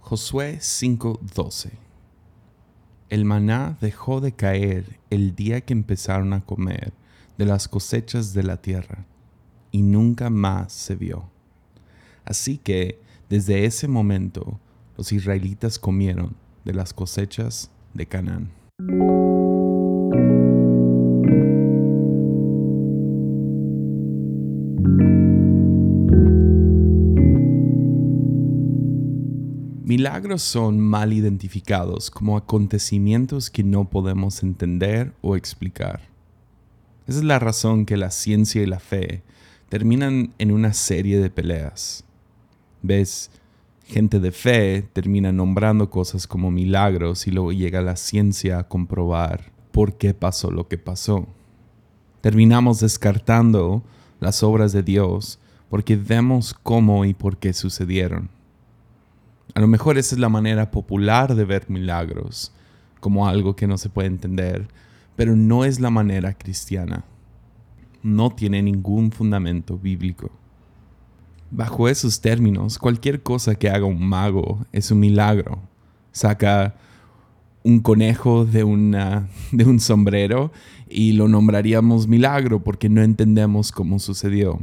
Josué 5:12 El maná dejó de caer el día que empezaron a comer de las cosechas de la tierra, y nunca más se vio. Así que desde ese momento los israelitas comieron de las cosechas de Canaán. Milagros son mal identificados como acontecimientos que no podemos entender o explicar. Esa es la razón que la ciencia y la fe terminan en una serie de peleas. Ves, gente de fe termina nombrando cosas como milagros y luego llega la ciencia a comprobar por qué pasó lo que pasó. Terminamos descartando las obras de Dios porque vemos cómo y por qué sucedieron. A lo mejor esa es la manera popular de ver milagros, como algo que no se puede entender, pero no es la manera cristiana. No tiene ningún fundamento bíblico. Bajo esos términos, cualquier cosa que haga un mago es un milagro. Saca un conejo de, de un sombrero y lo nombraríamos milagro porque no entendemos cómo sucedió.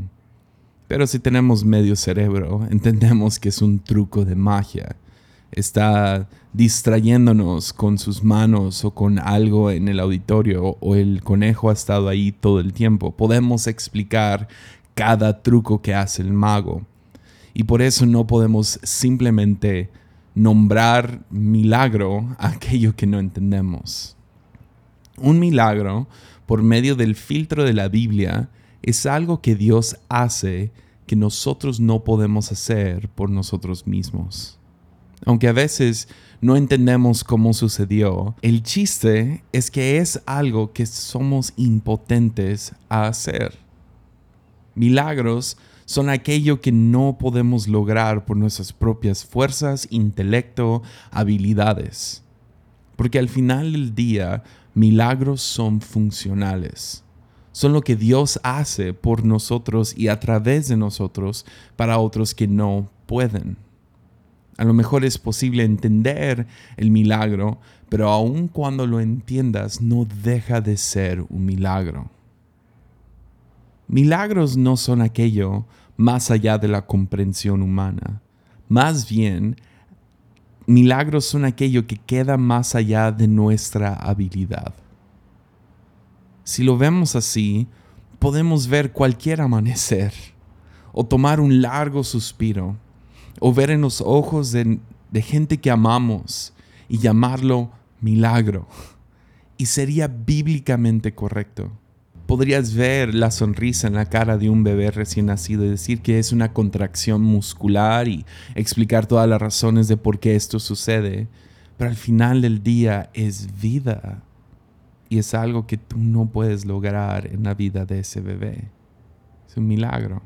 Pero si tenemos medio cerebro, entendemos que es un truco de magia. Está distrayéndonos con sus manos o con algo en el auditorio o el conejo ha estado ahí todo el tiempo. Podemos explicar cada truco que hace el mago. Y por eso no podemos simplemente nombrar milagro aquello que no entendemos. Un milagro, por medio del filtro de la Biblia, es algo que Dios hace que nosotros no podemos hacer por nosotros mismos. Aunque a veces no entendemos cómo sucedió, el chiste es que es algo que somos impotentes a hacer. Milagros son aquello que no podemos lograr por nuestras propias fuerzas, intelecto, habilidades. Porque al final del día, milagros son funcionales son lo que Dios hace por nosotros y a través de nosotros para otros que no pueden. A lo mejor es posible entender el milagro, pero aun cuando lo entiendas no deja de ser un milagro. Milagros no son aquello más allá de la comprensión humana. Más bien, milagros son aquello que queda más allá de nuestra habilidad. Si lo vemos así, podemos ver cualquier amanecer, o tomar un largo suspiro, o ver en los ojos de, gente que amamos y llamarlo milagro. Y sería bíblicamente correcto. Podrías ver la sonrisa en la cara de un bebé recién nacido y decir que es una contracción muscular y explicar todas las razones de por qué esto sucede. Pero al final del día es vida y es algo que tú no puedes lograr en la vida de ese bebé. Es un milagro.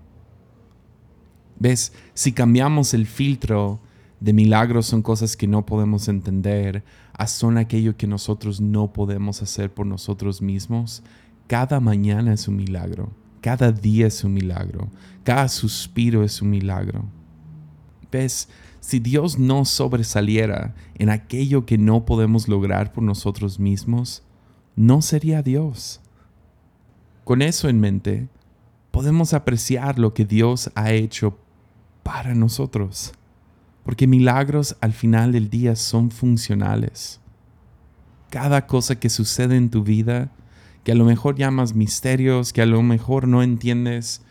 ¿Ves? Si cambiamos el filtro de milagros son cosas que no podemos entender, a son aquello que nosotros no podemos hacer por nosotros mismos, cada mañana es un milagro, cada día es un milagro, cada suspiro es un milagro. ¿Ves? Si Dios no sobresaliera en aquello que no podemos lograr por nosotros mismos, no sería Dios. Con eso en mente, podemos apreciar lo que Dios ha hecho para nosotros, porque milagros al final del día son funcionales. Cada cosa que sucede en tu vida, que a lo mejor llamas misterios, que a lo mejor no entiendes,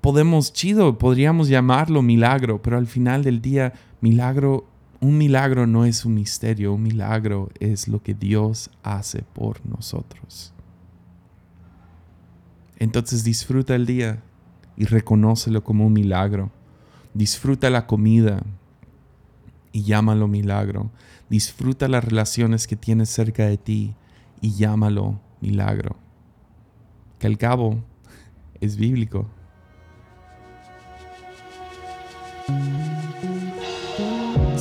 podemos, chido, podríamos llamarlo milagro, pero al final del día, milagro un milagro no es un misterio, un milagro es lo que Dios hace por nosotros. Entonces disfruta el día y reconócelo como un milagro. Disfruta la comida y llámalo milagro. Disfruta las relaciones que tienes cerca de ti y llámalo milagro. Que al cabo es bíblico.